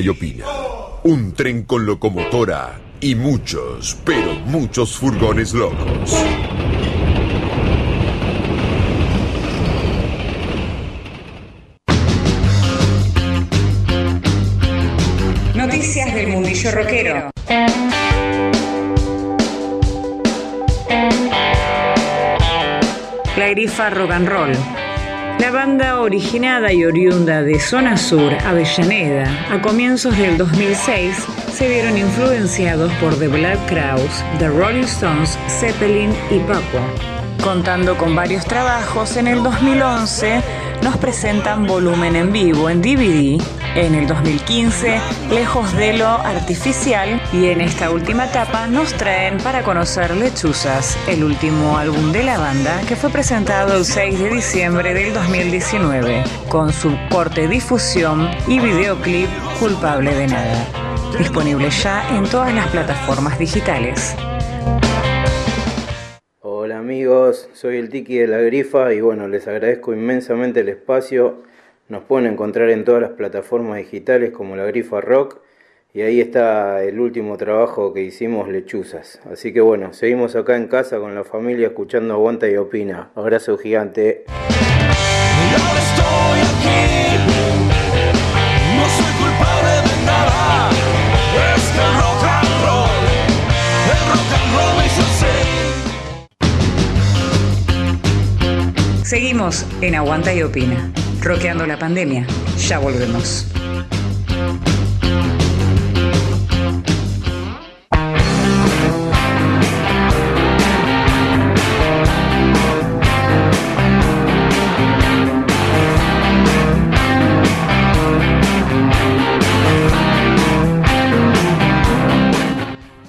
y opina. Un tren con locomotora y muchos, pero muchos furgones locos. Noticias del mundillo rockero. La grifa rock and roll. La banda originada y oriunda de Zona Sur, Avellaneda, a comienzos del 2006, se vieron influenciados por The Black Crowes, The Rolling Stones, Zeppelin y Papua. Contando con varios trabajos, en el 2011 nos presentan volumen en vivo en DVD, en el 2015 Lejos de lo Artificial y en esta última etapa nos traen para conocer Lechuzas, el último álbum de la banda que fue presentado el 6 de diciembre del 2019 con su corte difusión y videoclip Culpable de Nada. Disponible ya en todas las plataformas digitales. Hola amigos, soy el Tiki de la Grifa y bueno, les agradezco inmensamente el espacio. Nos pueden encontrar en todas las plataformas digitales como la Grifa Rock y ahí está el último trabajo que hicimos, Lechuzas. Así que bueno, seguimos acá en casa con la familia escuchando Aguanta y Opina. Abrazo gigante. Seguimos en Aguanta y Opina, roqueando la pandemia. Ya volvemos.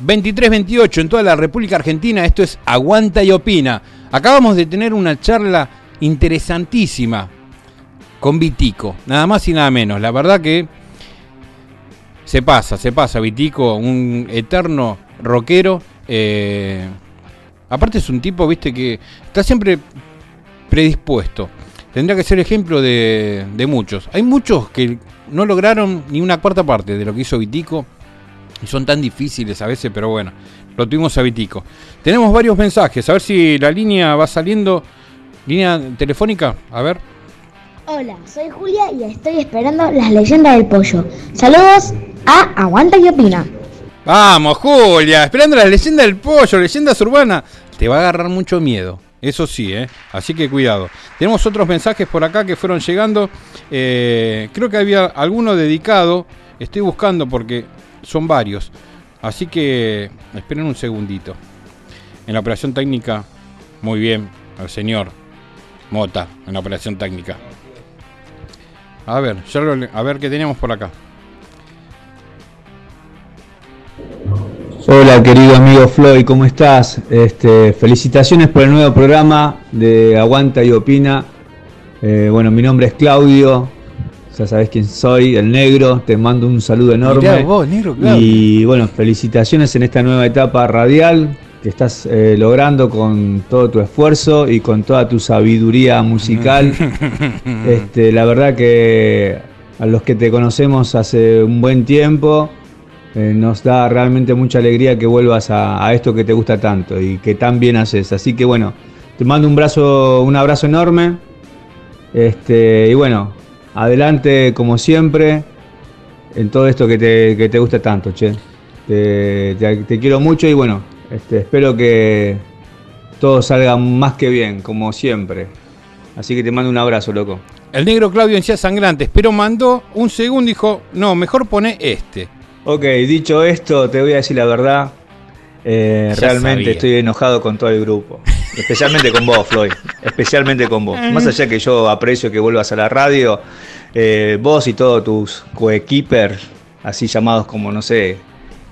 ...23-28 en toda la República Argentina... ...esto es Aguanta y Opina... ...acabamos de tener una charla interesantísima... ...con Vitico... ...nada más y nada menos... ...la verdad que... ...se pasa, se pasa Vitico... ...un eterno rockero... eh, ...aparte es un tipo, viste, que... ...está siempre predispuesto... ...tendría que ser ejemplo de, de muchos... ...hay muchos que no lograron ni una cuarta parte... ...de lo que hizo Vitico... Y son tan difíciles a veces, pero bueno, lo tuvimos a Vitico. Tenemos varios mensajes, a ver si la línea va saliendo. Línea telefónica, a ver. Hola, soy Julia y estoy esperando las leyendas del pollo. Saludos a Aguanta y Opina. Vamos, Julia, esperando la leyenda del pollo, leyendas urbanas. Te va a agarrar mucho miedo, eso sí, ¿eh? Así que cuidado. Tenemos otros mensajes por acá que fueron llegando. Eh, creo que había alguno dedicado. Estoy buscando porque son varios. Así que esperen un segundito. En la operación técnica, muy bien, al señor Mota, en la operación técnica. A ver, ya lo- a ver qué tenemos por acá. Hola querido amigo Floyd, ¿cómo estás? Este, felicitaciones por el nuevo programa de Aguanta y Opina. Eh, bueno, mi nombre es Claudio, ya sabes quién soy, el negro, te mando un saludo enorme. Mirá vos, negro, Claudio. Y bueno, felicitaciones en esta nueva etapa radial que estás eh, logrando con todo tu esfuerzo y con toda tu sabiduría musical. Este, la verdad que a los que te conocemos hace un buen tiempo, eh, nos da realmente mucha alegría que vuelvas a, a esto que te gusta tanto y que tan bien haces. Así que bueno, te mando un brazo, un abrazo enorme. Este, y bueno, adelante como siempre en todo esto que te, que te gusta tanto, che. Te, te- te quiero mucho y bueno, este, espero que todo salga más que bien, como siempre. Así que te mando un abrazo, loco. El negro Claudio encías sangrantes, pero mandó un segundo y dijo, no, mejor pone este. Ok, dicho esto, te voy a decir la verdad. Eh, realmente sabía. estoy enojado con todo el grupo. Especialmente con vos, Floyd. Especialmente con vos. Más allá que yo aprecio que vuelvas a la radio, eh, vos y todos tus coequippers, así llamados como, no sé,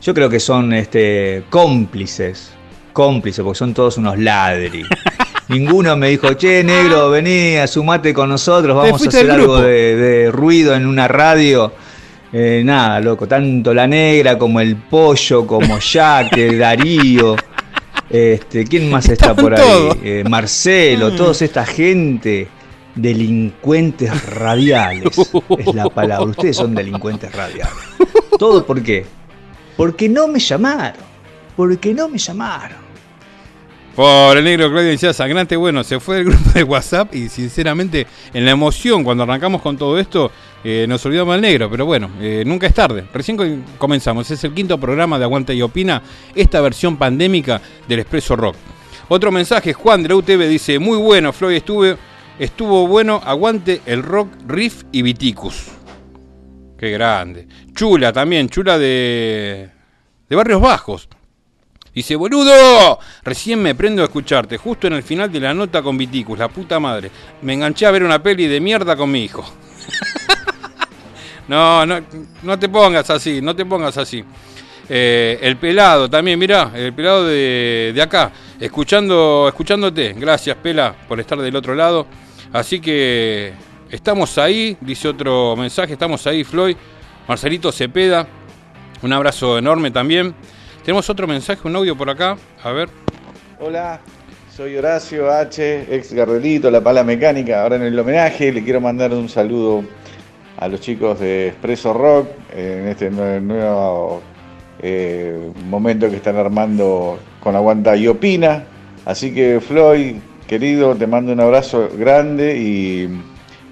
yo creo que son este, cómplices. Cómplices, porque son todos unos ladri. Ninguno me dijo, che, negro, vení, sumate con nosotros, vamos a hacer algo de, de ruido en una radio. Eh, nada, loco, tanto la negra como el pollo, como Jack, el Darío. Este, ¿Quién más está por ahí? todos. Eh, Marcelo, Mm. toda esta gente. delincuentes radiales. es la palabra. Ustedes son delincuentes radiales. ¿Todo por qué? Porque no me llamaron. Porque no me llamaron. Por el negro Claudio decía sangrante, bueno, se fue del grupo de WhatsApp y sinceramente en la emoción cuando arrancamos con todo esto eh, nos olvidamos del negro, pero bueno, eh, nunca es tarde. Recién co- comenzamos, es el quinto programa de Aguanta y Opina, esta versión pandémica del Expreso Rock. Otro mensaje, Juan de la UTV dice, muy bueno, Floyd, estuvo bueno, aguante el rock, riff y viticus. Qué grande. Chula también, chula de, de Barrios Bajos. Dice, boludo, recién me prendo a escucharte, justo en el final de la nota con Viticus, la puta madre. Me enganché a ver una peli de mierda con mi hijo. no, no, no te pongas así, no te pongas así. Eh, el pelado también, mirá, el pelado de, de acá, escuchando, escuchándote. Gracias, Pela, por estar del otro lado. Así que estamos ahí, dice otro mensaje, estamos ahí, Floyd. Marcelito Cepeda, un abrazo enorme también. Tenemos otro mensaje, un audio por acá. A ver. Hola, soy Horacio H, ex Gardelito, La Pala Mecánica. Ahora en el homenaje le quiero mandar un saludo a los chicos de Expreso Rock en este nue- nuevo eh, momento que están armando con Aguanta y Opina. Así que Floyd, querido, te mando un abrazo grande y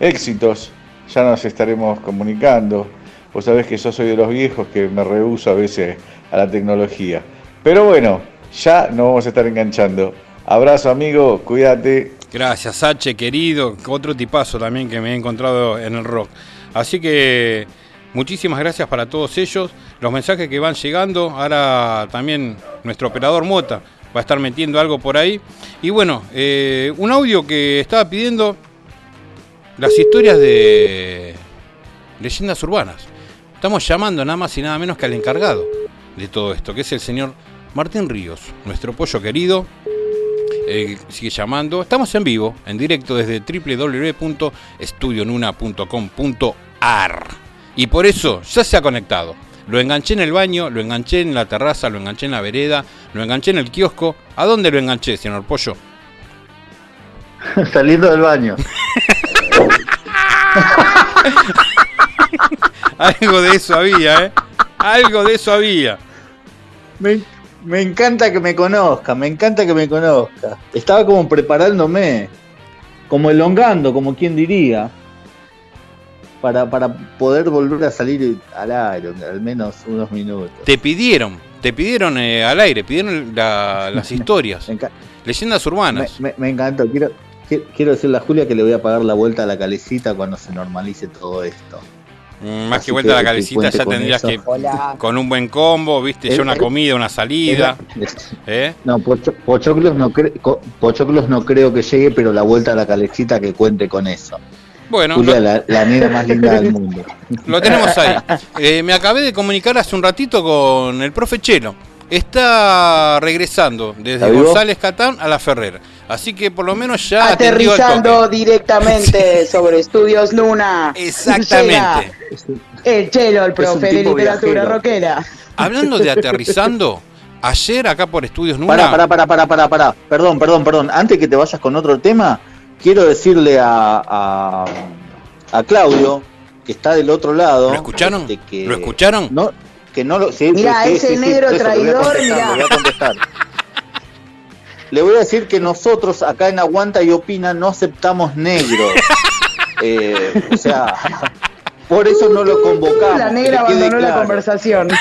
éxitos. Ya nos estaremos comunicando. Vos sabés que yo soy de los viejos que me rehuso a veces a la tecnología. Pero bueno, ya nos vamos a estar enganchando. Abrazo amigo, cuídate. Gracias, H, querido. Otro tipazo también que me he encontrado en el rock. Así que muchísimas gracias para todos ellos. Los mensajes que van llegando. Ahora también nuestro operador Mota va a estar metiendo algo por ahí. Y bueno, eh, un audio que estaba pidiendo las historias de leyendas urbanas. Estamos llamando nada más y nada menos que al encargado de todo esto, que es el señor Martín Ríos, nuestro pollo querido. Eh, sigue llamando. Estamos en vivo, en directo desde www.estudionuna.com.ar. Y por eso ya se ha conectado. Lo enganché en el baño, lo enganché en la terraza, lo enganché en la vereda, lo enganché en el kiosco. ¿A dónde lo enganché, señor Pollo? Saliendo del baño. Algo de eso había, ¿eh? Algo de eso había. Me, me encanta que me conozca, me encanta que me conozca. Estaba como preparándome, como elongando, como quien diría, para, para poder volver a salir al aire, al menos unos minutos. Te pidieron, te pidieron eh, al aire, pidieron la- las historias. Me, Leyendas me, urbanas. me- me encantó. Quiero, qui- quiero decirle a Julia que le voy a pagar la vuelta a la calecita cuando se normalice todo esto. Mm, Más Así que vuelta a la calecita, ya tendrías eso. que. Hola. Con un buen combo, viste, ya una comida, una salida. ¿eh? No, Pocho- Pochoclos no, cre- Pochoclos no creo que llegue, pero la vuelta a la calecita que cuente con eso. Bueno, Julia, lo, la, la nena más linda del mundo. lo tenemos ahí. Eh, me acabé de comunicar hace un ratito con el profe Chelo. Está regresando desde. González Catán a la Ferrer. Así que por lo menos ya Aterrizando directamente sobre Estudios Luna. Exactamente. El chelo, el profe de literatura viajero. rockera. Hablando de aterrizando, ayer acá por Estudios Nuna. Pará, pará, pará, pará, pará, pará. Perdón, perdón, perdón. Antes que te vayas con otro tema, quiero decirle a, a, a Claudio, que está del otro lado. ¿Lo escucharon? este, que ¿Lo escucharon? No, que no lo. sí, Mirá, sí, ese negro traidor, mirá. Le voy a decir que nosotros acá en Aguanta y Opina no aceptamos negros. Eh, o sea, por eso no lo convocamos. La negra abandonó la claro. conversación.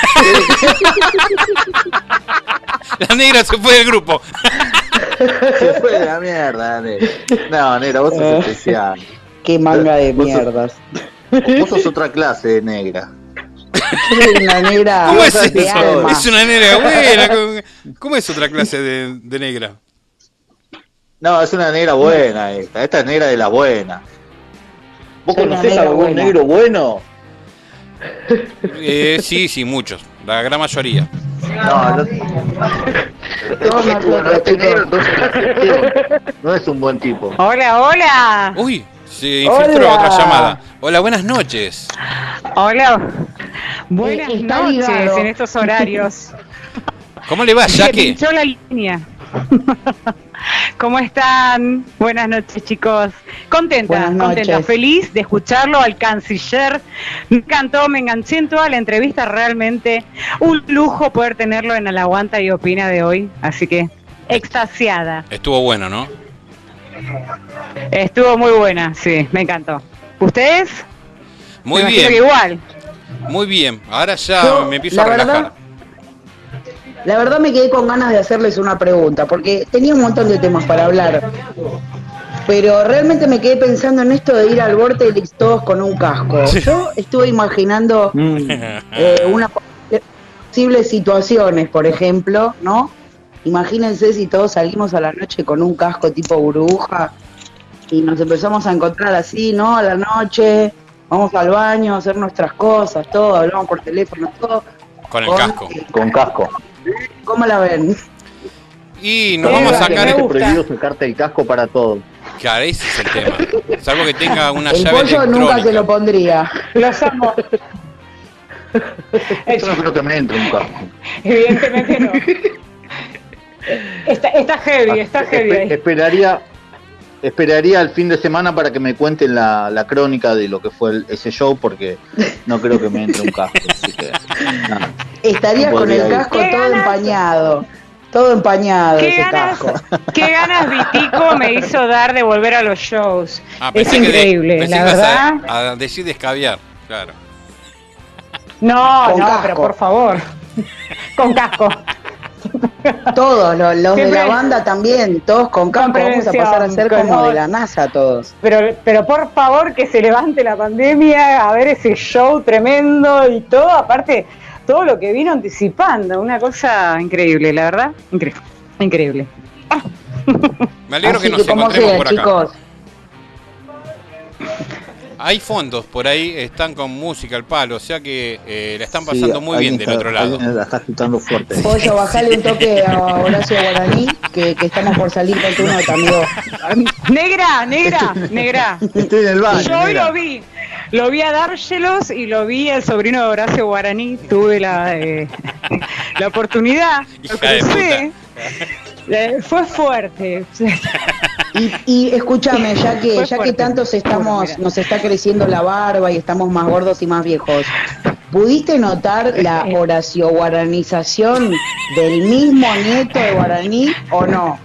La negra se fue del grupo. Se fue de la mierda, negra. No, negra, vos sos especial. Qué manga de Vos sos- mierdas. Vos sos otra clase de negra. Una negra ¿Cómo es eso? Es una negra buena. ¿Cómo- ¿Cómo es otra clase de, de negra? No, es una negra buena esta. Esta es negra de la buena. ¿Vos Soy conocés a algún buena. negro bueno? Eh, sí, sí, muchos. La gran mayoría. No, no. Este negro la excepción. no es un buen tipo. Hola, hola. Uy, se infiltró Hola. otra llamada. Hola, buenas noches. Hola. Buenas Eh, está noches ligado. en estos horarios. ¿Cómo le va, Se Jackie? pinchó la línea. ¿Cómo están? Buenas noches, chicos. Contenta, noches. contenta, feliz de escucharlo al canciller. Me encantó, me enganché en toda la entrevista, realmente un lujo poder tenerlo en el Aguanta y Opina de hoy. Así que, extasiada. Estuvo bueno, ¿no? Estuvo muy buena, sí, me encantó. ¿Ustedes? Muy Me bien. que igual. Muy bien. Ahora ya Yo, me empiezo a relajar. verdad, La verdad me quedé con ganas de hacerles una pregunta, porque tenía un montón de temas para hablar. Pero realmente me quedé pensando en esto de ir al Vortex todos con un casco. Yo estuve imaginando eh, una posibles situaciones, por ejemplo, ¿no? Imagínense si todos salimos a la noche con un casco tipo burbuja y nos empezamos a encontrar así, ¿no? A la noche, vamos al baño, a hacer nuestras cosas, todo, hablamos por teléfono, todo. Con el Con- casco. Con casco. ¿Cómo la ven? Y nos vamos a sacar. Está prohibido sacarte el casco para todo. Claro, ese es el tema. Salvo que tenga una El llave pollo nunca se lo pondría. Los amo. Yo no creo que me entre un casco. Evidentemente no. Está, está heavy, está heavy. Espe- esperaría, esperaría el fin de semana para que me cuenten la, la crónica de lo que fue el- ese show, porque no creo que me entre un casco. Así que, nada. Estaría No con el casco ¿Qué todo ganas? empañado. Todo empañado ¿Qué ese ganas, casco. qué ganas Vitico me hizo dar de volver a los shows. Ah, es de- increíble, la verdad. A, a decir de escabiar, claro. No, Con no, casco. pero por favor. Con casco. Todos, lo- los, de la banda también, todos con casco. Vamos a pasar a ser como de la NASA todos. Pero, pero por favor que se levante la pandemia a ver ese show tremendo y todo, aparte, todo lo que vino anticipando, una cosa increíble, la verdad, increíble. Increíble. Me alegro Así que nos que, ¿cómo encontremos sigue, por acá. chicos? Hay fondos por ahí, están con música al palo, o sea que eh, la están Sí, pasando muy bien alguien del está- otro lado. la está agitando fuerte. Pollo, bajale un toque a Horacio Guaraní, que, que estamos por salir con tu nota, amigo. Negra, negra, negra. Estoy en el baño. Yo hoy mira. lo vi, lo vi a Dárselos y lo vi al sobrino de Horacio Guaraní. Tuve la, eh, la oportunidad, lo crucé. Eh, Fue fuerte. Y, y escúchame, ya que, Fue ya que fuerte. tantos estamos, Mira. nos está creciendo la barba y estamos más gordos y más viejos, ¿pudiste notar la Eh. Horacio Guaranización del mismo nieto de Guaraní o no?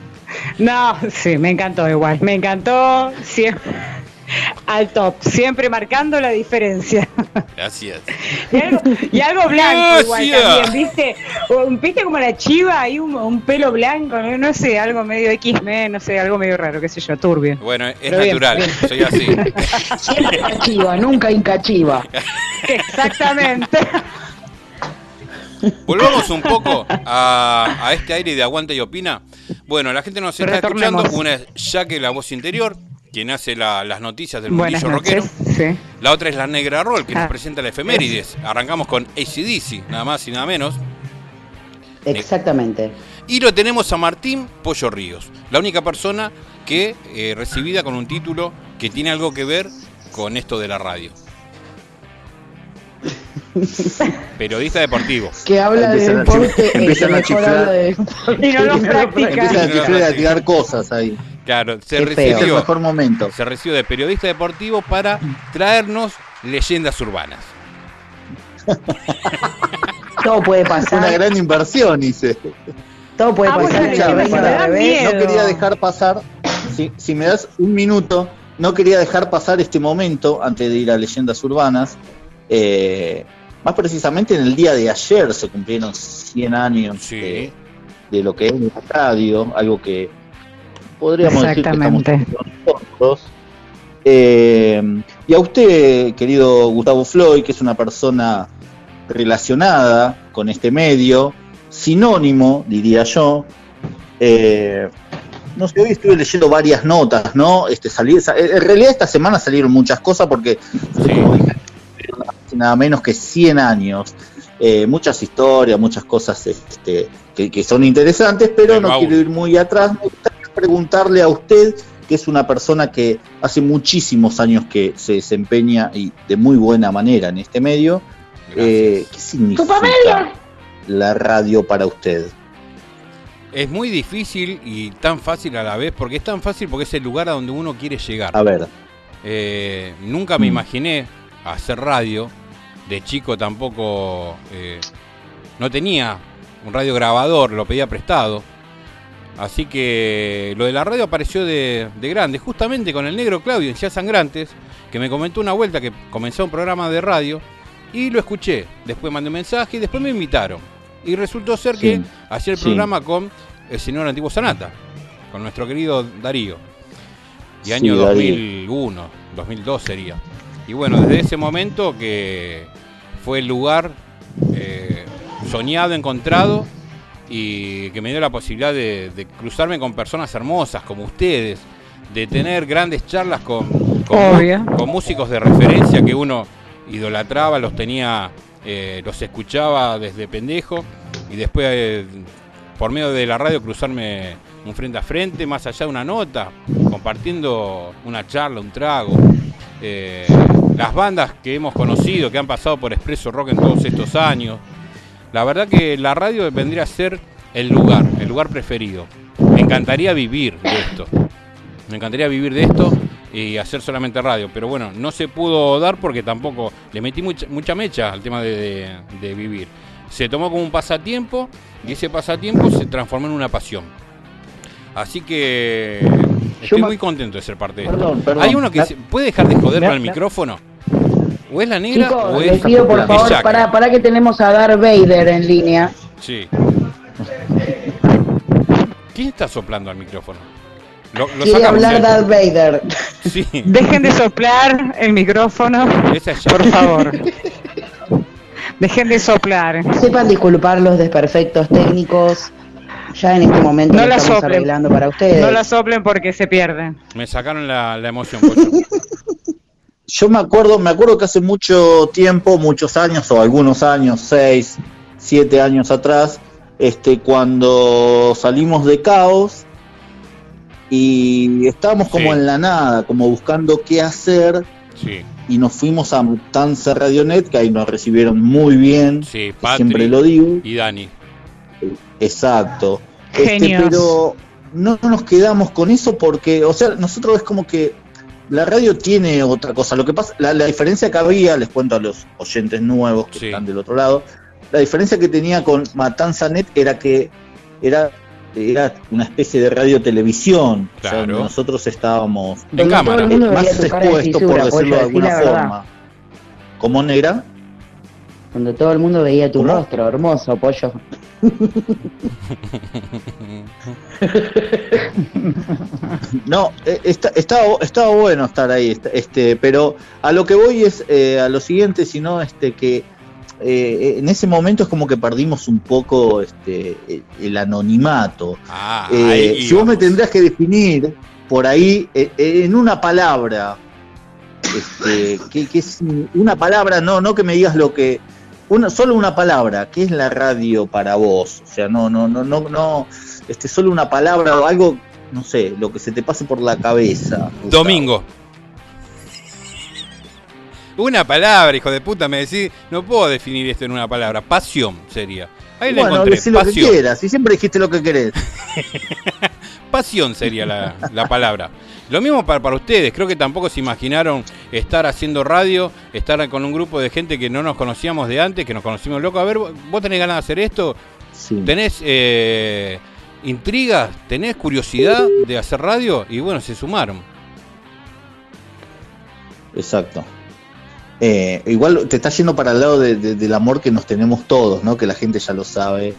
No, sí, me encantó igual. Me encantó siempre al top, siempre marcando la diferencia. Gracias. Y algo, y algo blanco igual también, ¿viste? Un- ¿Viste como la chiva ahí un, un pelo blanco? No, No sé, algo medio X-Men, no sé, algo medio raro, qué sé yo, turbio. Bueno, es Pero natural, bien. soy así. Siempre cachiva, nunca incachiva. Exactamente. Volvamos un poco a, a este aire de aguanta y opina. Bueno, la gente nos está Retornemos. escuchando. Una es Jaque, la voz interior, quien hace la- las noticias del Buenas mundillo rockero. Sí. La otra es la Negra Roll, que nos Ah. presenta la efemérides. Arrancamos con ACDC, nada más y nada menos. Exactamente. Y lo tenemos a Martín Pollo Ríos, la única persona que eh, recibida con un título que tiene algo que ver con esto de la radio. Periodista deportivo. Que habla de deporte, empiezan a mejor chiflar. Y no lo practica. Empiezan a chiflar y a tirar cosas ahí. Claro, se. Es el recibió, mejor momento. se recibió de periodista deportivo para traernos leyendas urbanas. Todo puede Una pasar, gran inversión, hice. todo puede Ah, pasar. No quería dejar pasar, si, si me das un minuto, no quería dejar pasar este momento antes de ir a Leyendas Urbanas. Eh, más precisamente en el día de ayer se cumplieron 100 años Sí. de, de lo que es la radio, algo que podríamos decir que estamos Exactamente. haciendo nosotros. Eh, y a usted, querido Gustavo Floyd, que es una persona relacionada con este medio, sinónimo, diría yo. Eh, no sé, hoy estuve leyendo varias notas, ¿no? Este, salir, sa- en realidad esta semana salieron muchas cosas porque Sí. nada menos que 100 años. Eh, muchas historias, muchas cosas este, que, que son interesantes, pero no baúl. quiero ir muy atrás. Preguntarle a usted, que es una persona que hace muchísimos años que se desempeña y de muy buena manera en este medio, eh, ¿qué significa la radio para usted? Es muy difícil y tan fácil a la vez, porque es tan fácil porque es el lugar a donde uno quiere llegar. A ver. Eh, nunca me Mm. imaginé hacer radio. De chico tampoco eh, no tenía un radio grabador, lo pedía prestado. Así que lo de la radio apareció de, de grande, justamente con el negro Claudio en Ciudad Sangrantes, que me comentó una vuelta que comenzó un programa de radio y lo escuché. Después mandé un mensaje y después me invitaron. Y resultó ser Sí, que hacía el sí. programa con el señor Antiguo Sanata, con nuestro querido Darío. Y Sí, año Darío. 2001, 2002 sería. Y bueno, desde ese momento que fue el lugar eh, soñado, encontrado y que me dio la posibilidad de, de cruzarme con personas hermosas como ustedes, de tener grandes charlas con, con músicos de referencia que uno idolatraba, los tenía, eh, los escuchaba desde pendejo y después eh, por medio de la radio cruzarme un frente a frente, más allá de una nota, compartiendo una charla, un trago. Eh, las bandas que hemos conocido, que han pasado por Expreso Rock en todos estos años. La verdad que la radio vendría a ser el lugar, el lugar preferido. Me encantaría vivir de esto. Me encantaría vivir de esto y hacer solamente radio. Pero bueno, no se pudo dar porque tampoco le metí mucha, mucha mecha al tema de, de- de vivir. Se tomó como un pasatiempo y ese pasatiempo se transformó en una pasión. Así que estoy muy contento de ser parte de esto. Perdón, perdón. ¿Hay uno que Me- se- puede dejar de joder me- con el me- micrófono? ¿O es la negra Chicos, o les es pido por favor, para, para que tenemos a Darth Vader en línea. Sí. ¿Quién está soplando al micrófono? Lo, lo Quiere hablar. Darth Vader. Sí, Dejen de soplar el micrófono, esa es Jack. por favor. Dejen de soplar. Sepan disculpar los desperfectos técnicos. Ya en este momento No lo la estamos soplen. arreglando para ustedes. No la soplen porque se pierden. Me sacaron la, la emoción, Pocho. Yo me acuerdo, me acuerdo que hace mucho tiempo, muchos años o algunos años, seis, siete años atrás, este, cuando salimos de Caos y estábamos como Sí. en la nada, como buscando qué hacer Sí, y nos fuimos a Mutanza Radionet, que ahí nos recibieron muy bien, sí, que siempre lo digo, y Dani. exacto. Este, pero no nos quedamos con eso porque, o sea, nosotros es como que la radio tiene otra cosa. Lo que pasa, la, la diferencia que había, les cuento a los oyentes nuevos que Sí. están del otro lado, la diferencia que tenía con Matanza Net era que era, era una especie de radio televisión. O sea, Claro. nosotros estábamos En Donde cámara. más de expuestos, por decirlo de alguna forma. ¿Cómo negra? Donde todo el mundo veía tu ¿Cómo? rostro, hermoso, pollo. No, eh, está, estaba, estaba bueno estar ahí, est- este, pero a lo que voy es eh, a lo siguiente, sino este que eh, en ese momento es como que perdimos un poco este, el- el anonimato. Ah, Eh, ahí si vos me tendrías que definir por ahí eh, eh, en una palabra, este, que, que es una palabra, no, no que me digas lo que, una, solo una palabra, ¿qué es la radio para vos? O sea, no, no, no, no, no, este, solo una palabra o algo, no sé, lo que se te pase por la cabeza. Domingo. Una palabra, hijo de puta, me decís, no puedo definir esto en una palabra. Pasión sería. Ahí Bueno, encontré. decí lo que Pasión. quieras, y siempre dijiste lo que querés. Pasión sería la, la palabra. Lo mismo para, para ustedes, creo que tampoco se imaginaron estar haciendo radio, estar con un grupo de gente que no nos conocíamos de antes, que nos conocimos loco. A ver, vos tenés ganas de hacer esto, Sí. tenés eh, intrigas, tenés curiosidad de hacer radio y bueno, se sumaron. Exacto. Eh, igual te está yendo para el lado de- de- del amor que nos tenemos todos, ¿no? Que la gente ya lo sabe.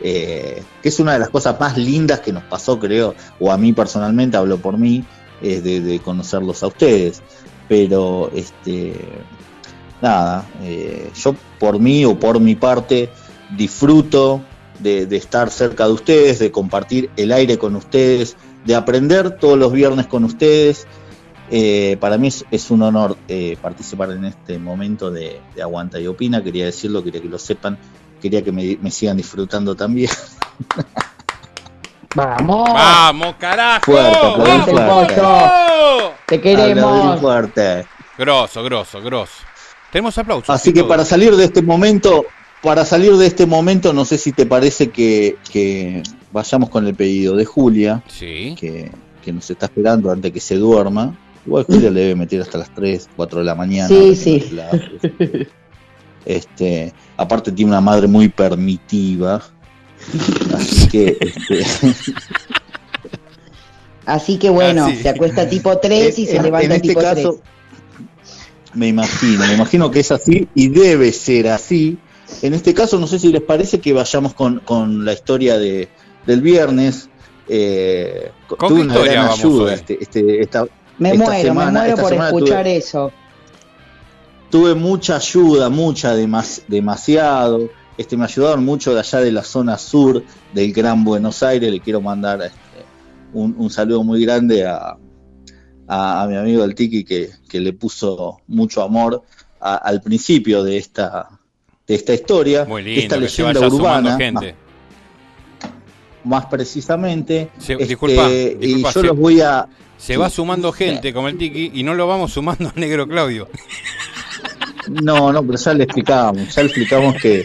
eh, que es una de las cosas más lindas que nos pasó, creo, o a mí personalmente, hablo por mí, es de, conocerlos a ustedes. Pero, este, nada, eh, yo por mí o por mi parte disfruto de estar cerca de ustedes, de compartir el aire con ustedes, de aprender todos los viernes con ustedes. Eh, para mí es, es un honor eh, participar en este momento de, de Aguanta y Opina. Quería decirlo, quería que lo sepan. Quería que me, me sigan disfrutando también. Vamos. ¡Vamos, carajo! Fuerte, ¡Vamos, fuerte. Te queremos. fuerte. Grosso, grosso, grosso. Tenemos aplausos. Así que todo. para salir de este momento, para salir de este momento, no sé si te parece que, que, vayamos con el pedido de Julia, Sí. que, que nos está esperando antes que se duerma. Igual Julia le debe meter hasta las 3, 4 de la mañana. Sí, sí. labios. Este, aparte tiene una madre muy permitiva. Así que este, Así que bueno, Ah, sí. se acuesta tipo 3 y En- se en- levanta en este tipo caso, 3. Me imagino, me imagino que es así y debe ser así. En este caso, no sé si les parece que vayamos con, con la historia de, del viernes. Eh, ¿Con tuve una historia gran ayuda este, este- esta, Me esta muero, semana- me muero esta por tuve- escuchar eso. tuve mucha ayuda, mucha, demas- demasiado. Este, me ayudaron mucho de allá de la zona sur del Gran Buenos Aires. Le quiero mandar este, un, un saludo muy grande a, a, a mi amigo el Tiki que, que le puso mucho amor a- al principio de esta, de esta historia. Muy de esta lindo que se leyenda vaya urbana, gente. Más, precisamente. Se- Este, disculpa, y yo se- los voy a. Se va sumando gente como el Tiki y no lo vamos sumando al negro Claudio. No, no, pero ya le explicamos, ya le explicamos que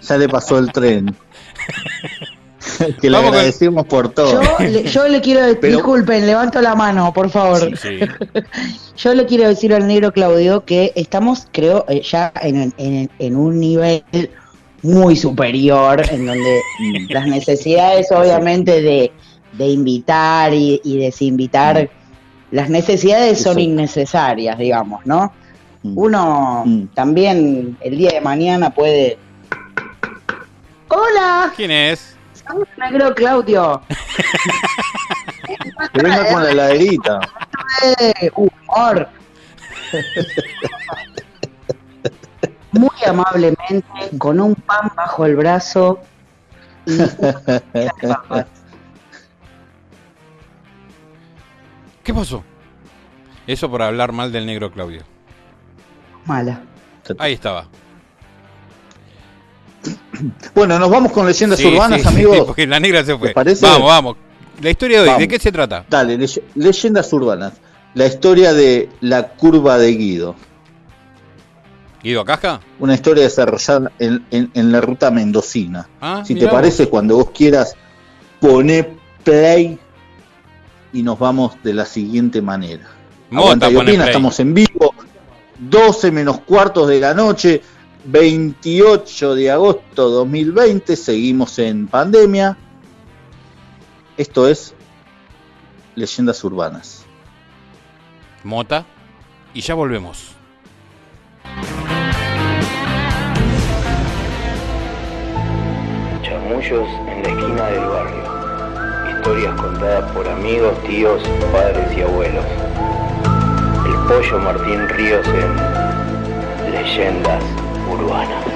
ya le pasó el tren. que le Vamos con- agradecemos por todo. Yo le, yo le quiero decir, Pero- disculpen, levanto la mano, por favor. Yo le quiero decir al negro Claudio que estamos, creo, eh, ya en, en- en un nivel muy superior, en donde las necesidades, obviamente, de, de invitar y, y desinvitar, las necesidades son innecesarias, digamos, ¿no? Uno también el día de mañana puede. ¡Hola! ¿Quién es? Soy negro Claudio. Que venga con la heladerita. Eh, humor. Muy amablemente, con un pan bajo el brazo. ¿Qué pasó? Eso por hablar mal del negro Claudio. Mala. Ahí estaba. Bueno, nos vamos con leyendas Sí, urbanas, sí, sí, amigos. porque la negra se fue. Vamos, vamos. La historia de hoy, ¿de qué se trata? Dale, leye- leyendas urbanas. La historia de la curva de Guido. ¿Guido Caja? Una historia desarrollada en, en- en la ruta mendocina. Ah, si te parece, cuando vos quieras, poné play y nos vamos de la siguiente manera. Mota y pone opina, estamos en vivo, 12 menos cuartos de la noche, 28 de agosto 2020, seguimos en pandemia. Esto es Leyendas Urbanas. Mota. Y ya volvemos. Chamullos en la esquina del barrio. Historias contadas por amigos, tíos, padres y abuelos. El pollo Martín Ríos en Leyendas Urbanas.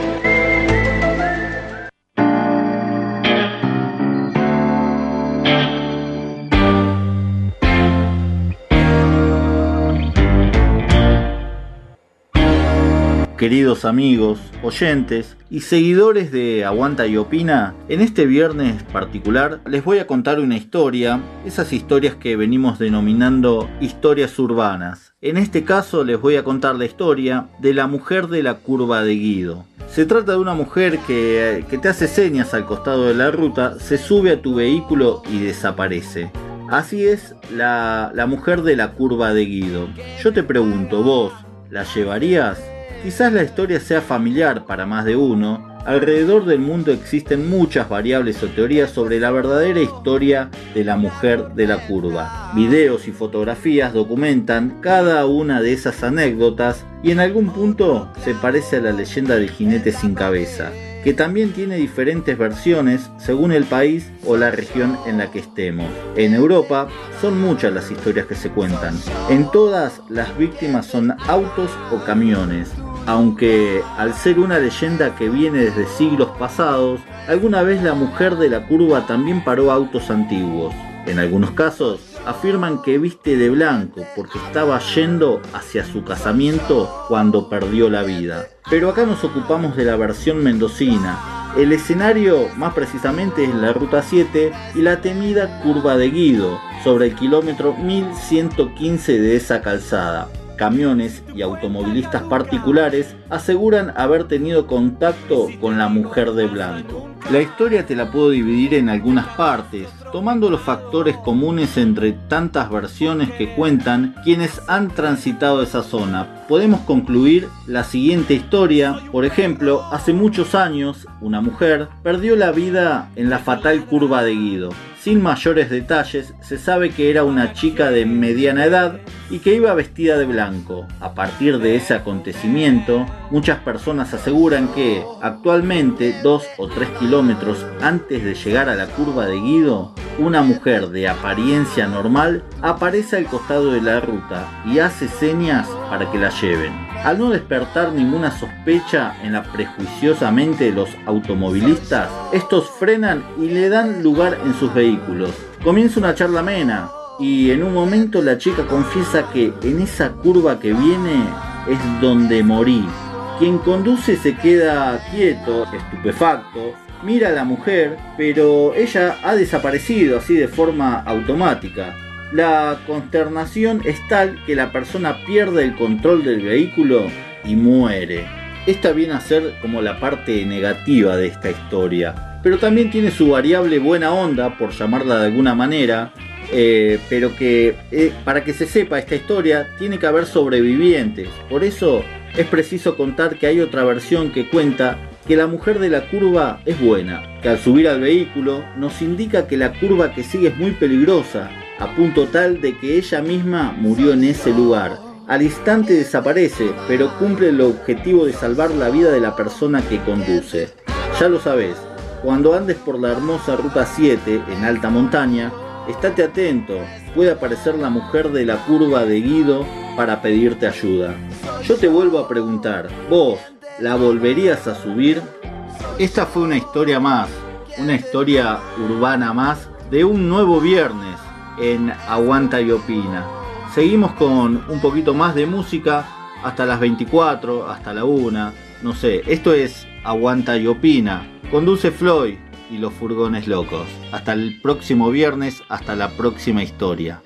Queridos amigos, oyentes y seguidores de Aguanta y Opina, en este viernes particular les voy a contar una historia, esas historias que venimos denominando historias urbanas. En este caso les voy a contar la historia de la mujer de la curva de Guido. Se trata de una mujer que, te hace señas al costado de la ruta, se sube a tu vehículo y desaparece. Así es la, la mujer de la curva de Guido. Yo te pregunto, ¿vos la llevarías? Quizás la historia sea familiar para más de uno. Alrededor del mundo existen muchas variables o teorías sobre la verdadera historia de la mujer de la curva. Videos y fotografías documentan cada una de esas anécdotas y en algún punto se parece a la leyenda del jinete sin cabeza, que también tiene diferentes versiones según el país o la región en la que estemos. En Europa son muchas las historias que se cuentan. En todas las víctimas son autos o camiones, aunque al ser una leyenda que viene desde siglos pasados, alguna vez la mujer de la curva también paró autos antiguos. En algunos casos afirman que viste de blanco porque estaba yendo hacia su casamiento cuando perdió la vida. Pero acá nos ocupamos de la versión mendocina. El escenario más precisamente es la Ruta 7 y la temida Curva de Guido, sobre el kilómetro 1115 de esa calzada. Camiones y automovilistas particulares aseguran haber tenido contacto con la mujer de blanco. La historia te la puedo dividir en algunas partes, tomando los factores comunes entre tantas versiones que cuentan quienes han transitado esa zona. Podemos concluir la siguiente historia, por ejemplo, hace muchos años una mujer perdió la vida en la fatal curva de Guido. Sin mayores detalles, se sabe que era una chica de mediana edad y que iba vestida de blanco. A partir de ese acontecimiento, muchas personas aseguran que actualmente, dos o tres kilómetros antes de llegar a la curva de Guido, una mujer de apariencia normal aparece al costado de la ruta y hace señas para que la lleven. Al no despertar ninguna sospecha en la prejuiciosamente de los automovilistas, estos frenan y le dan lugar en sus vehículos. Comienza una charla amena y en un momento la chica confiesa que en esa curva que viene es donde morí. Quien conduce se queda quieto, estupefacto, mira a la mujer, pero ella ha desaparecido así de forma automática. La consternación es tal que la persona pierde el control del vehículo y muere. Esta viene a ser como la parte negativa de esta historia, pero también tiene su variable buena onda, por llamarla de alguna manera, eh, pero que eh, para que se sepa esta historia tiene que haber sobrevivientes. Por eso es preciso contar que hay otra versión que cuenta que la mujer de la curva es buena, que al subir al vehículo nos indica que la curva que sigue es muy peligrosa, a punto tal de que ella misma murió en ese lugar. Al instante desaparece, pero cumple el objetivo de salvar la vida de la persona que conduce. Ya lo sabes, cuando andes por la hermosa Ruta 7 en alta montaña, estate atento, puede aparecer la mujer de la curva de Guido para pedirte ayuda. Yo te vuelvo a preguntar, ¿vos la volverías a subir? Esta fue una historia más, una historia urbana más de un nuevo viernes en Aguanta y Opina. Seguimos con un poquito más de música hasta las 24, hasta la 1, no sé, esto es Aguanta y Opina. Conduce Floyd y los furgones locos. Hasta el próximo viernes, hasta la próxima historia.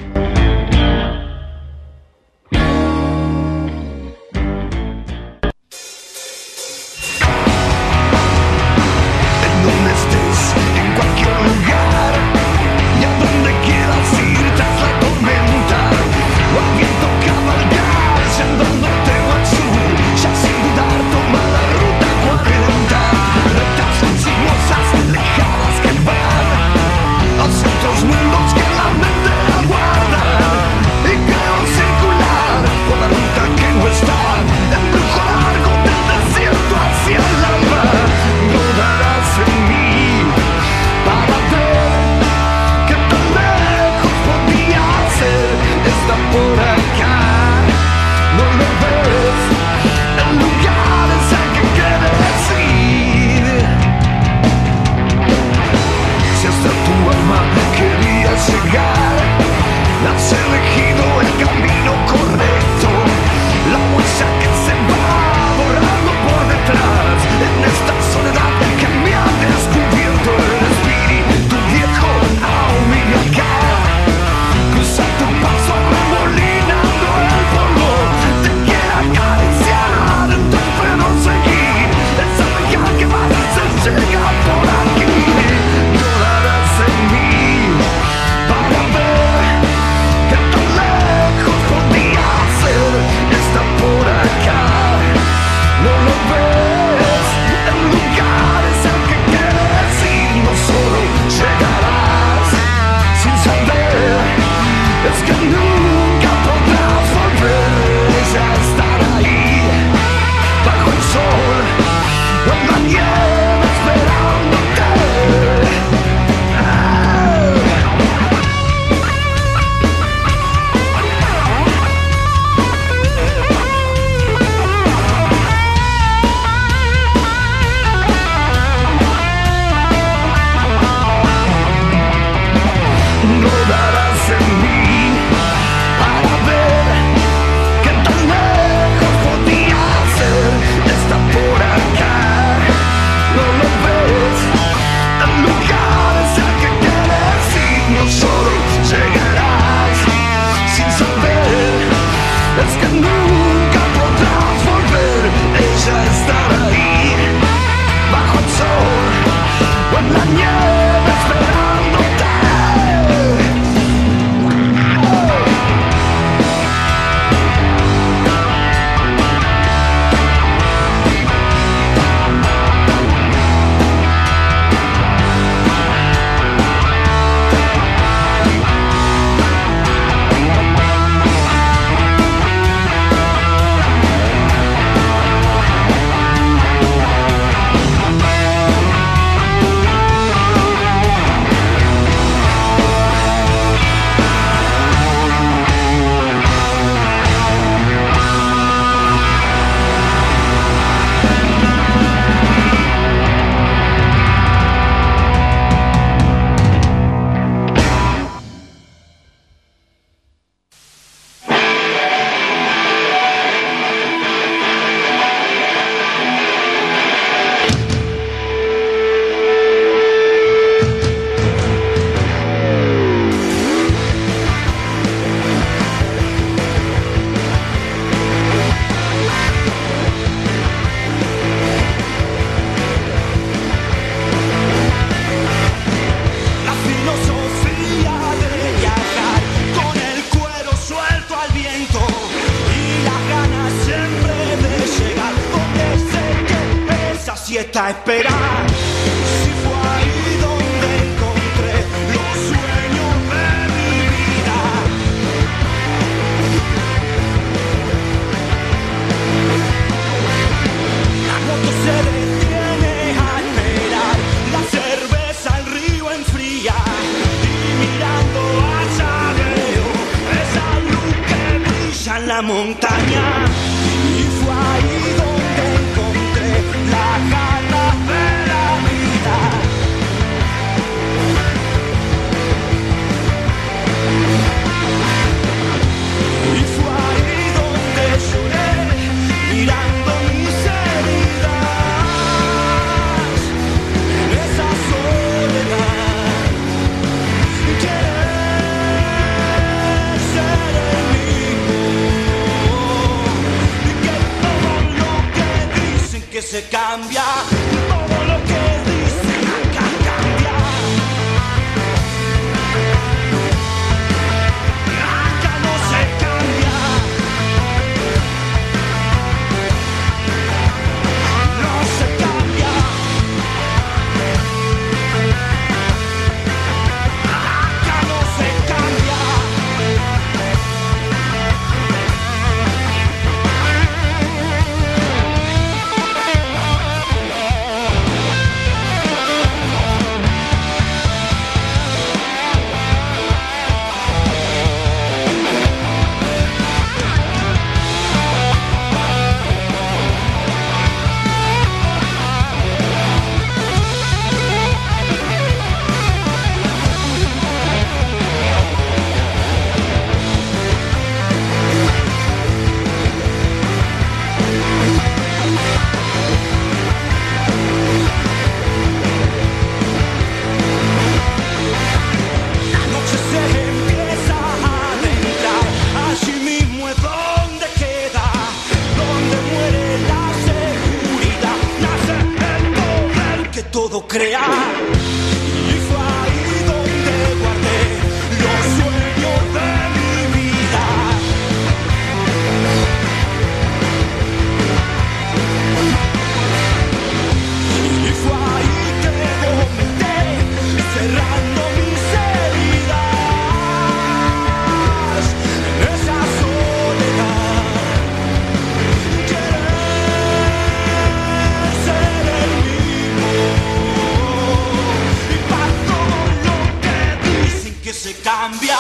Se cambia,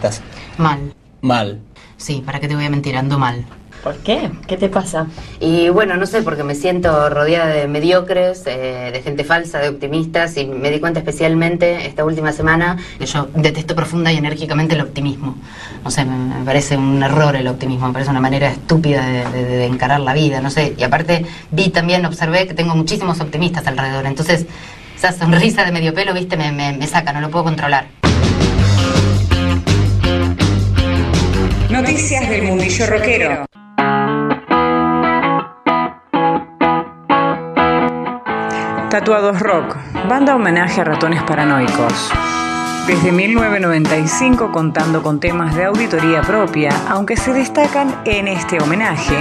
estás? Mal. Mal. Sí, ¿para qué te voy a mentir? Ando mal. ¿Por qué? ¿Qué te pasa? Y bueno, no sé, porque me siento rodeada de mediocres, eh, de gente falsa, de optimistas, y me di cuenta especialmente esta última semana que yo detesto profunda y enérgicamente el optimismo. No sé, me, me parece un error el optimismo, me parece una manera estúpida de, de- de encarar la vida, no sé. Y aparte vi también, observé que tengo muchísimos optimistas alrededor, entonces esa sonrisa de medio pelo, viste, me, me, me saca, no lo puedo controlar. Noticias del mundillo rockero. Tatuados Rock, banda homenaje a ratones paranoicos. Desde 1995 contando con temas de auditoría propia, aunque se destacan en este homenaje,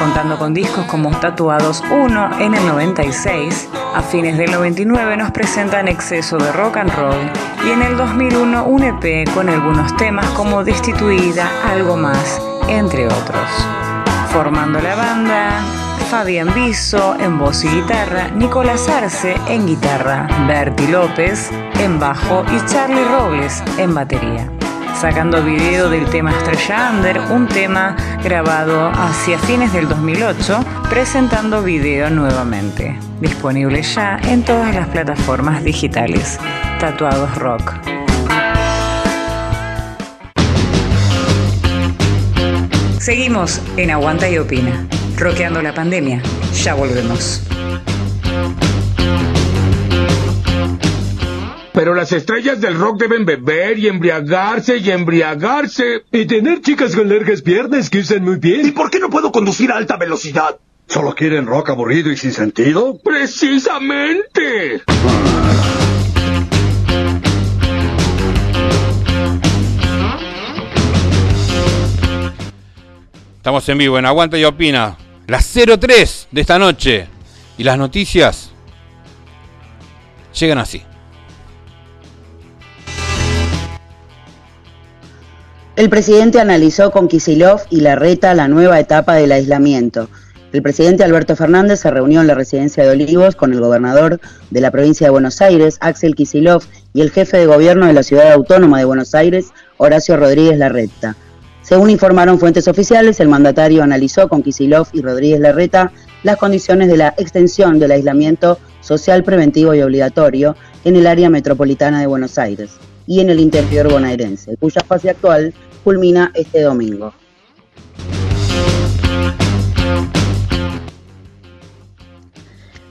contando con discos como Tatuados 1 en el 96, a fines del 99 nos presentan Exceso de Rock and Roll y en el 2001 un EP con algunos temas como Destituida, Algo Más, entre otros. Formando la banda, Fabián Biso en voz y guitarra, Nicolás Arce en guitarra, Berti López en bajo y Charlie Robles en batería. Sacando video del tema Estrella Under, un tema grabado hacia fines del 2008, presentando video nuevamente. Disponible ya en todas las plataformas digitales. Tatuados Rock. Seguimos en Aguanta y Opina. Roqueando la pandemia. Ya volvemos. Pero las estrellas del rock deben beber y embriagarse y embriagarse. Y tener chicas con largas piernas que usan muy bien. ¿Y por qué no puedo conducir a alta velocidad? ¿Solo quieren rock aburrido y sin sentido? ¡Precisamente! Estamos en vivo en Aguanta y Opina. Las 03 de esta noche. Y las noticias llegan así. El presidente analizó con Kisilov y Larreta la nueva etapa del aislamiento. El presidente Alberto Fernández se reunió en la residencia de Olivos con el gobernador de la provincia de Buenos Aires, Axel Kisilov, y el jefe de gobierno de la ciudad autónoma de Buenos Aires, Horacio Rodríguez Larreta. Según informaron fuentes oficiales, el mandatario analizó con Kisilov y Rodríguez Larreta las condiciones de la extensión del aislamiento social preventivo y obligatorio en el área metropolitana de Buenos Aires y en el interior bonaerense, cuya fase actual culmina este domingo.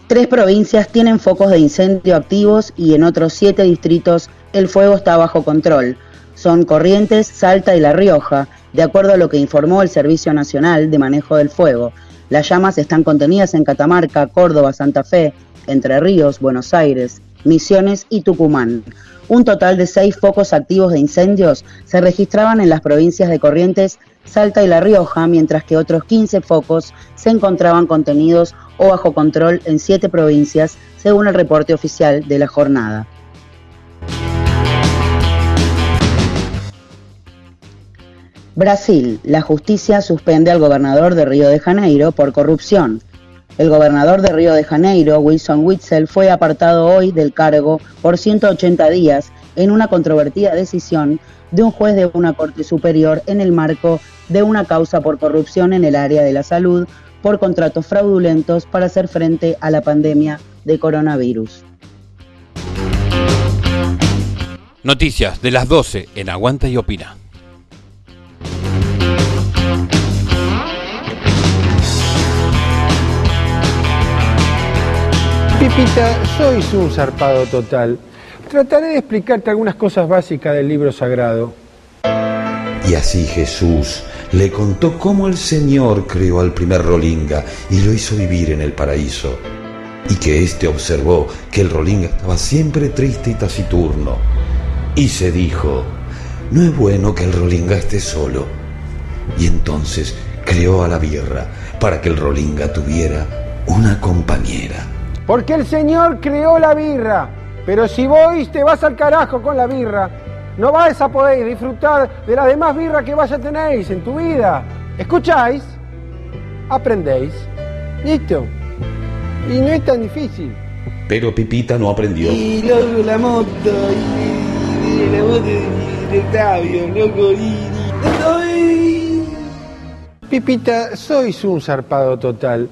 Tres provincias tienen focos de incendio activos y en otros siete distritos el fuego está bajo control. Son Corrientes, Salta y La Rioja, de acuerdo a lo que informó el Servicio Nacional de Manejo del Fuego. Las llamas están contenidas en Catamarca, Córdoba, Santa Fe, Entre Ríos, Buenos Aires, Misiones y Tucumán. Un total de seis focos activos de incendios se registraban en las provincias de Corrientes, Salta y La Rioja, mientras que otros 15 focos se encontraban contenidos o bajo control en siete provincias, según el reporte oficial de la jornada. Brasil. La justicia suspende al gobernador de Río de Janeiro por corrupción. El gobernador de Río de Janeiro, Wilson Witzel, fue apartado hoy del cargo por 180 días en una controvertida decisión de un juez de una corte superior en el marco de una causa por corrupción en el área de la salud por contratos fraudulentos para hacer frente a la pandemia de coronavirus. Noticias de las 12 en Aguanta y Opina. Sois un zarpado total. Trataré de explicarte algunas cosas básicas del libro sagrado. Y así Jesús le contó cómo el Señor creó al primer Rolinga y lo hizo vivir en el paraíso. Y que éste observó que el Rolinga estaba siempre triste y taciturno. Y se dijo, no es bueno que el Rolinga esté solo. Y entonces creó a la birra para que el Rolinga tuviera una compañera. Porque el Señor creó la birra. Pero si vos te vas al carajo con la birra, no vais a poder disfrutar de las demás birras que vaya tenéis en tu vida. ¿Escucháis? Aprendéis. Listo. Y no es tan difícil. Pero Pipita no aprendió. Y luego la moto, y, y la moto de Octavio, loco, y... Pipita, sois un zarpado total.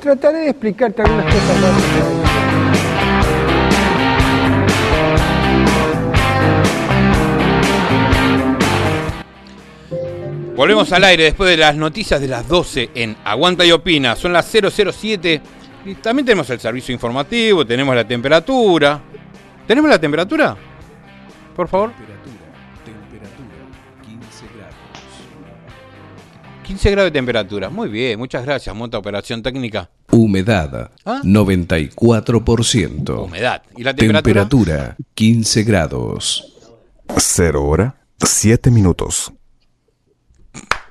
Trataré de explicarte algunas cosas básicas. Volvemos al aire después de las noticias de las 12 en Aguanta y Opina. Son las 007. Y también tenemos el servicio informativo, tenemos la temperatura. ¿Tenemos la temperatura? Por favor. 15 grados de temperatura. Muy bien, muchas gracias, Monta Operación Técnica. Humedad ¿Ah? 94%. Humedad. ¿Y la temperatura? Temperatura 15 grados. Cero hora, siete minutos.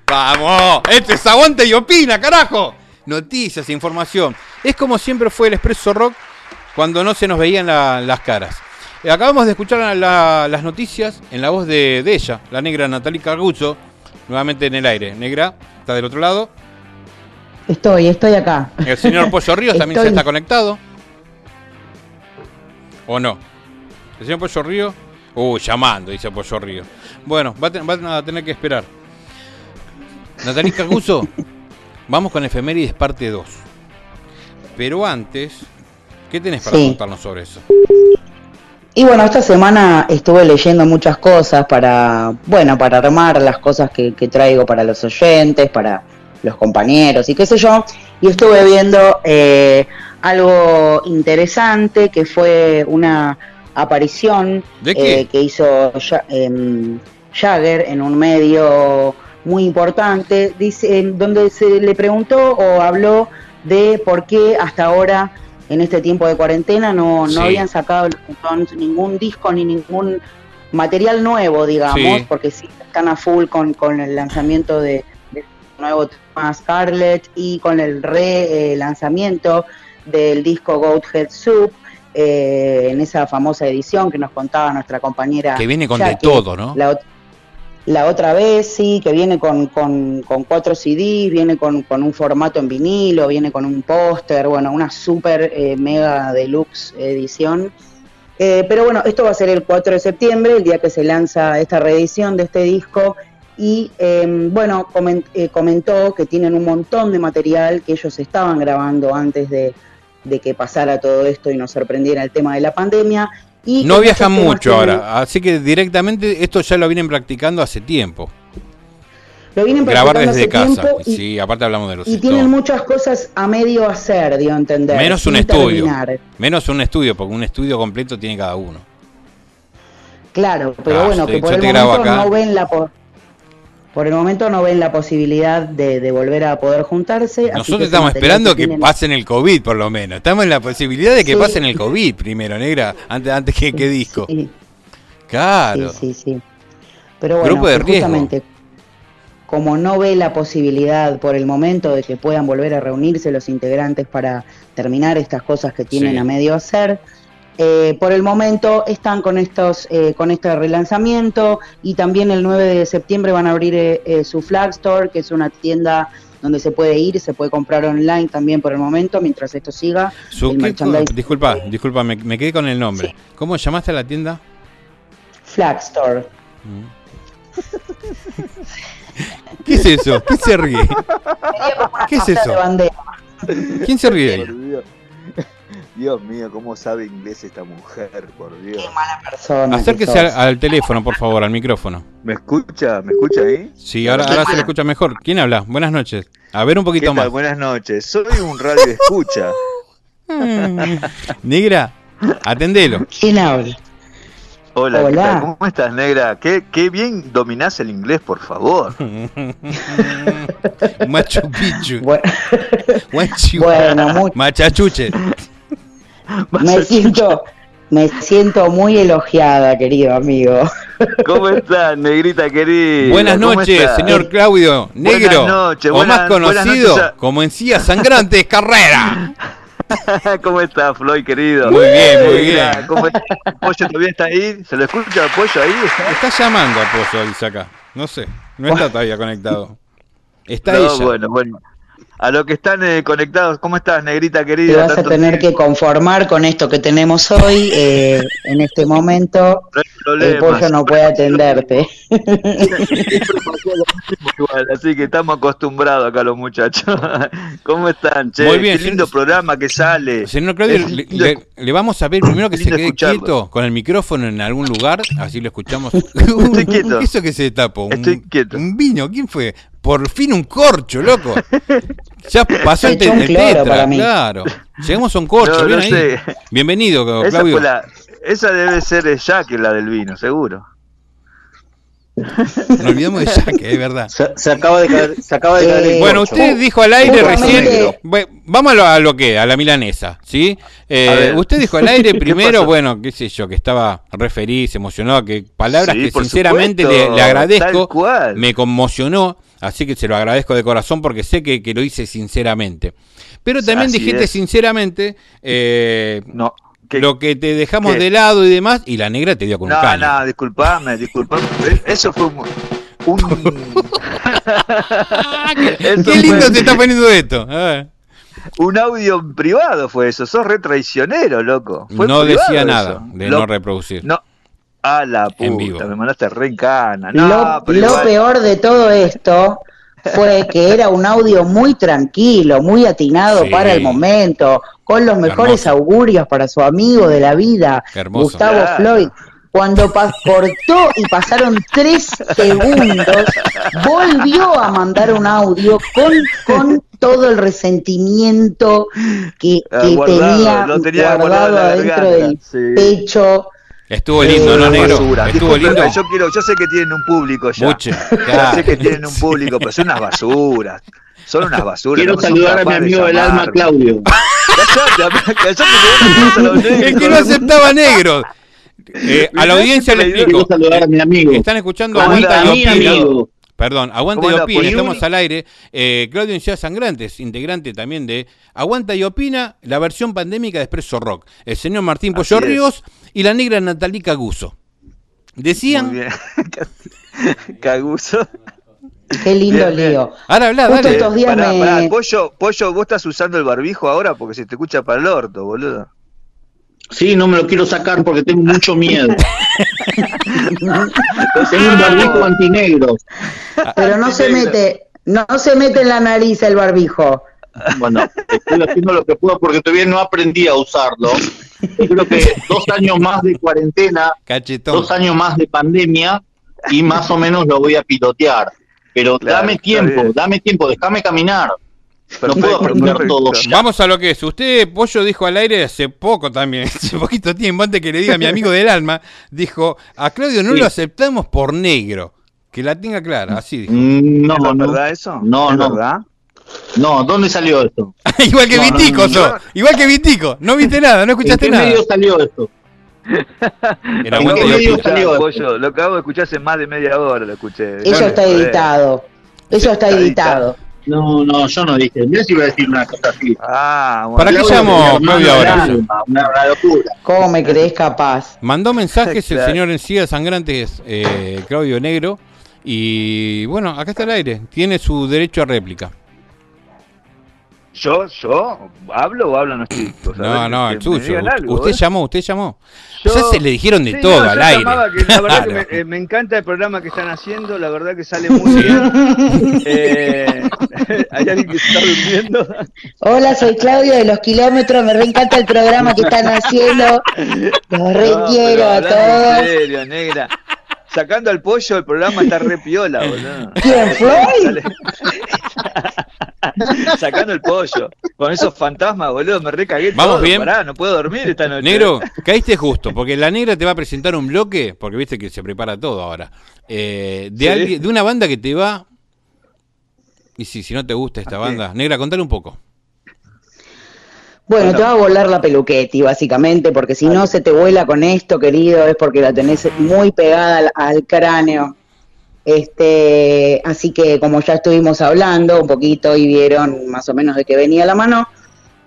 ¡Vamos! Este es Aguanta y Opina, carajo. Noticias, información. Es como siempre fue el Expreso Rock cuando no se nos veían la- las caras. Eh, Acabamos de escuchar la- la- las noticias en la voz de, de ella, la negra Natalie Carguzo, nuevamente en el aire. Negra, está del otro lado. Estoy, estoy acá. El señor Pollo Ríos también se está conectado. ¿O no? El señor Pollo Ríos. Uy, llamando, dice Pollo Ríos. Bueno, va a, ten- van a tener que esperar. Natalie Caguso, vamos con Efemérides parte 2. Pero antes, ¿qué tenés para Sí. contarnos sobre eso? Y bueno, esta semana estuve leyendo muchas cosas para, bueno, para armar las cosas que, que traigo para los oyentes, para los compañeros y qué sé yo. Y estuve viendo eh, algo interesante que fue una aparición eh, que hizo em, Jagger en un medio muy importante, dice, en donde se le preguntó o habló de por qué hasta ahora, en este tiempo de cuarentena, no, no Sí. habían sacado ningún disco ni ningún material nuevo, digamos, Sí. porque sí están a full con, con el lanzamiento de, de nuevo tema Scarlett y con el re-lanzamiento del disco Goathead Soup. eh, en esa famosa edición que nos contaba nuestra compañera Que viene con de todo, ¿no? la, ot- la otra vez, sí, que viene con, con, cuatro CDs, viene con, con un formato en vinilo, viene con un póster, bueno, una super eh, mega deluxe edición. Eh, pero bueno, esto va a ser el 4 de septiembre, el día que se lanza esta reedición de este disco. Y eh, bueno, eh, comentó que tienen un montón de material que ellos estaban grabando antes de, de que pasara todo esto y nos sorprendiera el tema de la pandemia. Y No viajan temas mucho ahora, así que directamente esto ya lo vienen practicando hace tiempo. Lo vienen Grabar desde hace casa. y- Sí, aparte hablamos de los Y tienen muchas cosas a medio hacer, dio a entender. Menos un estudio. terminar. Menos un estudio, porque un estudio completo tiene cada uno. Claro, pero Ah, bueno, sí, que por el momento acá. no ven la po- por el momento no ven la posibilidad de, de volver a poder juntarse. así que Nosotros estamos esperando que tienen- pasen el COVID, por lo menos. Estamos en la posibilidad de que Sí. pasen el COVID primero, negra, antes, antes que, que disco. Claro. Sí, sí, sí. Pero bueno, Grupo de justamente como no ve la posibilidad por el momento de que puedan volver a reunirse los integrantes para terminar estas cosas que tienen Sí. a medio hacer, eh, por el momento están con estos eh, con este relanzamiento y también el 9 de septiembre van a abrir eh, eh, su flag store, que es una tienda donde se puede ir, se puede comprar online también por el momento, mientras esto siga. Su- el ¿qué merchandising co- disculpa, disculpa, me, me quedé con el nombre. ¿Cómo llamaste a la tienda? flag store. ¿Qué es eso? ¿Quién se ríe? ¿Qué es eso? ¿Quién se ríe Dios. Mío, cómo sabe inglés esta mujer, por Dios. Qué mala persona. Acérquese al, al teléfono, por favor, al micrófono. ¿Me escucha? ¿Me escucha ahí? Sí, ahora, ahora se le escucha mejor. ¿Quién habla? Buenas noches. A ver un ¿Qué poquito tal? más. Buenas noches. Soy un radio escucha. Negra, atendelo. ¿Quién habla? Hola, ¿qué Hola. tal? ¿Cómo estás, negra? ¿Qué, qué bien dominás el inglés, por favor. Machu Picchu. Bueno, Bueno, Machachuche. me siento, me siento muy elogiada, querido amigo. ¿Cómo estás, negrita querida? Buenas ¿Cómo noches, estás? señor Claudio Negro. Buenas noches, o más buenas conocido noches a- como Encías Sangrantes Carrera. ¿Cómo estás, Floyd, querido? Muy bien, muy bien. ¿cómo está? ¿Pollo todavía está ahí? ¿Se lo escucha el pollo ahí? Está llamando a Pozo, dice acá. No sé, no está todavía conectado. Está No, ella. bueno, bueno. A los que están eh, conectados, ¿cómo estás, negrita Te querida? vas a tener que conformar con esto que tenemos hoy. eh, en este momento, el pollo no puede atenderte. Igual, así que estamos acostumbrados acá los muchachos. ¿Cómo están, che? Muy bien, Qué lindo programa que sale. Señor Claudio, le, le- le vamos a pedir primero que se quede escucharlo. quieto con el micrófono en algún lugar, así lo escuchamos. Estoy quieto. ¿Qué es eso que se tapó? Un, Estoy quieto. un vino, ¿quién fue? Por fin un corcho, loco. Ya pasó el, el tetra, para mí. claro. Llegamos a un corcho, No, ahí. sé. Bienvenido, Esa, Claudio. fue la- esa debe ser ya que la del vino, seguro. Nos olvidamos de Yaque, es verdad. Se, se acaba de caer, se acaba de caer el Bueno, corcho. usted dijo al aire recién. Bue- Vamos a lo, a lo que, a la milanesa, ¿sí? Eh, usted dijo al aire ¿Qué primero, bueno, qué sé yo, que estaba referí, se emocionó, que palabras Sí, que sinceramente le, supuesto, le agradezco, me conmocionó, así que se lo agradezco de corazón porque sé que, que lo hice sinceramente. Pero también Así dijiste es. sinceramente eh, lo que te dejamos de lado y demás, y la negra te dio con un No, no, disculpame, disculpame. Eso fue un. un- Qué lindo fue- se está poniendo esto. A ver. Un audio en privado fue eso. Sos re traicionero, loco. Fue No decía eso. nada de Lo- no reproducir. No. A la puta, En vivo. me mandaste re en cana. No, lo peor de todo esto fue que era un audio muy tranquilo, muy atinado Sí. para el momento, con los mejores augurios para su amigo de la vida, hermoso. Gustavo Claro. Floyd. Cuando cortó y pasaron tres segundos, volvió a mandar un audio con, con todo el resentimiento que, Ah, que guardado, tenía, lo tenía guardado, guardado en la adentro garganta, del sí. pecho. Estuvo lindo, ¿no, negro? basura. Estuvo Disculpe, lindo. Yo quiero, yo sé que tienen un público ya. Buche, Ya claro. sé que tienen un público, pero son unas basuras. Son unas basuras. Quiero no saludar a mi de amigo del alma. Claudio. Callate, que no negros. Aceptaba negro. Eh, a la audiencia le explico. Quiero saludar a mi amigo. Están escuchando y Opina. Perdón, Aguanta ¿Cómo y Opina, Poli? estamos al aire. Eh, Claudio Enciada Sangrantes, integrante también de Aguanta y Opina, la versión pandémica de Expreso Rock. El señor Martín Así Pollo. Ríos y la negra Natalí Caguso. Muy Decían. bien. Caguso. Qué lindo Bien, bien. lío. Ahora habla, dale. estos días Pará, me... pará, Pollo, Pollo, vos estás usando el barbijo ahora porque se te escucha para el orto, boludo. Sí, no me lo quiero sacar porque tengo mucho miedo. tengo un barbijo antinegro. Pero no se mete, no se mete en la nariz el barbijo. Bueno, estoy haciendo lo que puedo porque todavía no aprendí a usarlo. Creo que dos años más de cuarentena, Cachetón. dos años más de pandemia y más o menos lo voy a pilotear. Pero Claro, dame tiempo, dame tiempo, déjame caminar. No puedo Perfecto, aprender perfecto. todo ya. Vamos a lo que es. Usted, Pollo, dijo al aire hace poco también, hace poquito tiempo, antes que le diga a mi amigo del alma, dijo, a Claudio no Sí. lo aceptamos por negro. Que la tenga clara, así dijo. Mm, No, ¿Es no, verdad eso? no, ¿Es no. verdad? No, ¿dónde salió esto? igual que No, no, Vitico, no. Igual que Vitico. No viste nada, no ¿En escuchaste qué nada. medio salió esto? En ¿En qué medio salió esto? Pollo, lo acabo de escuchar hace más de media hora, lo escuché. Eso está editado. Eso está Está editado. No, no, yo no dije. Mirá si iba a decir una cosa así. Ah, bueno. ¿Para qué llamó Claudio ahora? Una, una locura. ¿Cómo me crees capaz? Mandó mensajes el señor Encía Sangrantes, eh, Claudio Negro. Y bueno, acá está el aire. Tiene su derecho a réplica. ¿Yo? ¿Yo? ¿Hablo o hablan los chicos? No, ver, no, el suyo. algo, usted ¿eh? llamó, usted llamó. Yo- Ya se le dijeron de Sí, todo no, al aire. que la verdad que me, eh, me encanta el programa que están haciendo, la verdad que sale muy bien. Eh, ¿Hay alguien que se está durmiendo? Hola, soy Claudio de los kilómetros. Me reencanta el programa que están haciendo. Los re No, a todos. En serio, negra. Sacando al pollo, el programa está re piola, boludo. ¿Quién, Floyd? Sacando el pollo. Con esos fantasmas, boludo, me recagué Vamos todo. bien. Pará, no puedo dormir esta noche. Negro, caíste justo, porque la negra te va a presentar un bloque, porque viste que se prepara todo ahora, eh, de, Sí. alguien- de una banda que te va... Y si, si no te gusta esta ¿A banda, negra, contale un poco. Bueno, te va a volar la peluquetti, básicamente, porque si no se te vuela con esto, querido, es porque la tenés muy pegada al, al cráneo. Este, así que como ya estuvimos hablando un poquito y vieron más o menos de qué venía la mano,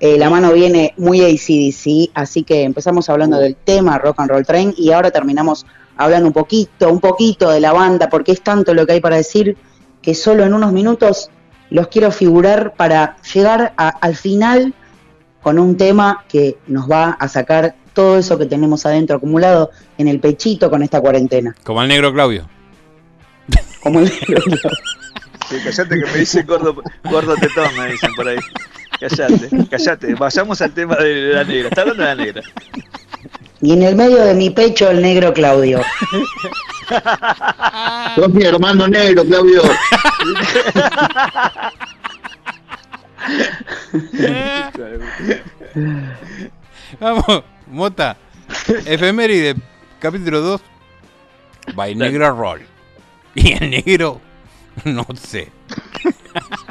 eh, la mano viene muy ACDC, así que empezamos hablando del tema Rock and Roll Train y ahora terminamos hablando un poquito, un poquito de la banda, porque es tanto lo que hay para decir que solo en unos minutos los quiero figurar para llegar a- al final con un tema que nos va a sacar todo eso que tenemos adentro acumulado en el pechito con esta cuarentena. Como el negro Claudio. Como el Sí, callate que me dicen gordo, gordo tetón, me dicen por ahí. Callate, callate. Vayamos al tema de la negra. Está hablando de la negra. Y en el medio de mi pecho el negro Claudio. Sos mi hermano negro, Claudio. Vamos, Mota. Efeméride, capítulo 2. By Negra Roll. Y el negro, no sé.